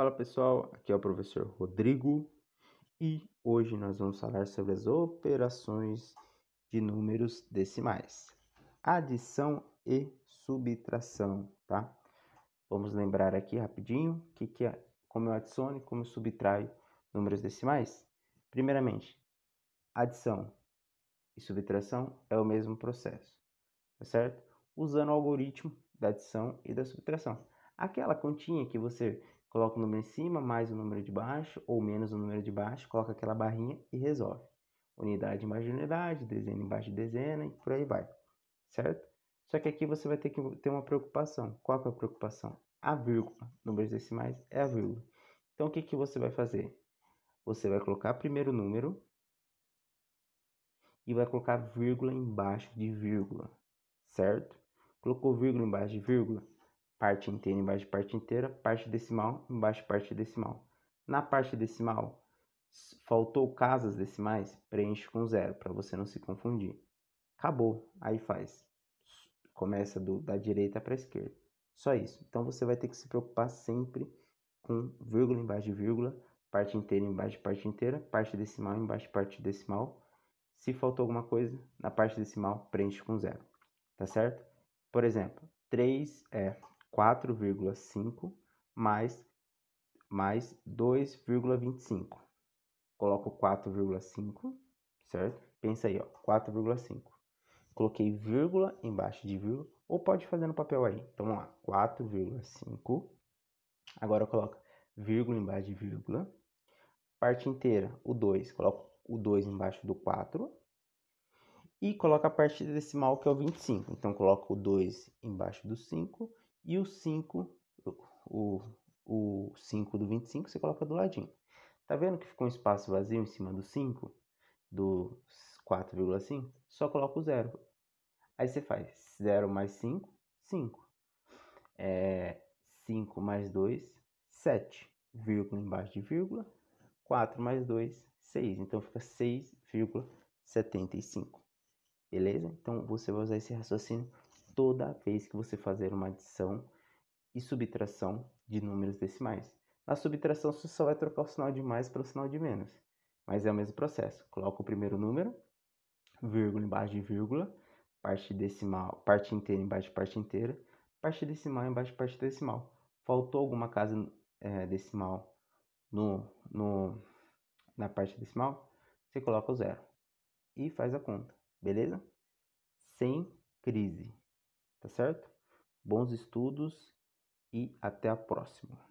Fala pessoal, aqui é o professor Rodrigo e hoje nós vamos falar sobre as operações de números decimais, adição e subtração, tá? Vamos lembrar aqui rapidinho que, que é, como eu adiciono e como eu subtraio números decimais. Primeiramente, adição e subtração é o mesmo processo, tá certo? Usando o algoritmo da adição e da subtração. Aquela continha que você coloca o número em cima, mais o número de baixo, ou menos o número de baixo, coloca aquela barrinha e resolve. Unidade embaixo de unidade, dezena embaixo de dezena e por aí vai, certo? Só que aqui você vai ter que ter uma preocupação. Qual é a preocupação? A vírgula. Números decimais é a vírgula. Então, o que, que você vai fazer? Você vai colocar primeiro o número e vai colocar vírgula embaixo de vírgula, certo? Colocou vírgula embaixo de vírgula, parte inteira embaixo de parte inteira, parte decimal embaixo de parte decimal. Na parte decimal, faltou casas decimais, preenche com zero, para você não se confundir. Acabou, aí faz. Começa do, da direita para a esquerda. Só isso. Então você vai ter que se preocupar sempre com vírgula embaixo de vírgula, parte inteira embaixo de parte inteira, parte decimal embaixo de parte decimal. Se faltou alguma coisa, na parte decimal, preenche com zero. Tá certo? Por exemplo, 3 é 4,5 mais, mais 2,25. Coloco 4,5, certo? Pensa aí, ó, 4,5. Coloquei vírgula embaixo de vírgula, ou pode fazer no papel aí. Então, vamos lá, 4,5. Agora coloca vírgula embaixo de vírgula. Parte inteira, o 2. Coloco o 2 embaixo do 4. E coloca a parte decimal, que é o 25. Então, coloco o 2 embaixo do 5 e o 5, o, o 5 do 25 você coloca do ladinho. Tá vendo que ficou um espaço vazio em cima do 5? Do 4,5? Só coloca o zero. Aí você faz 0 mais 5, 5. É, 5 mais 2, 7. Vírgula embaixo de vírgula. 4 mais 2, 6. Então fica 6,75. Beleza? Então você vai usar esse raciocínio toda vez que você fazer uma adição e subtração de números decimais. Na subtração, você só vai trocar o sinal de mais pelo sinal de menos, mas é o mesmo processo. Coloca o primeiro número, vírgula embaixo de vírgula, parte decimal, parte inteira embaixo de parte inteira, parte decimal embaixo de parte decimal. Faltou alguma casa é, decimal no, no, na parte decimal, você coloca o zero e faz a conta, beleza? Sem crise. Tá certo? Bons estudos e até a próxima.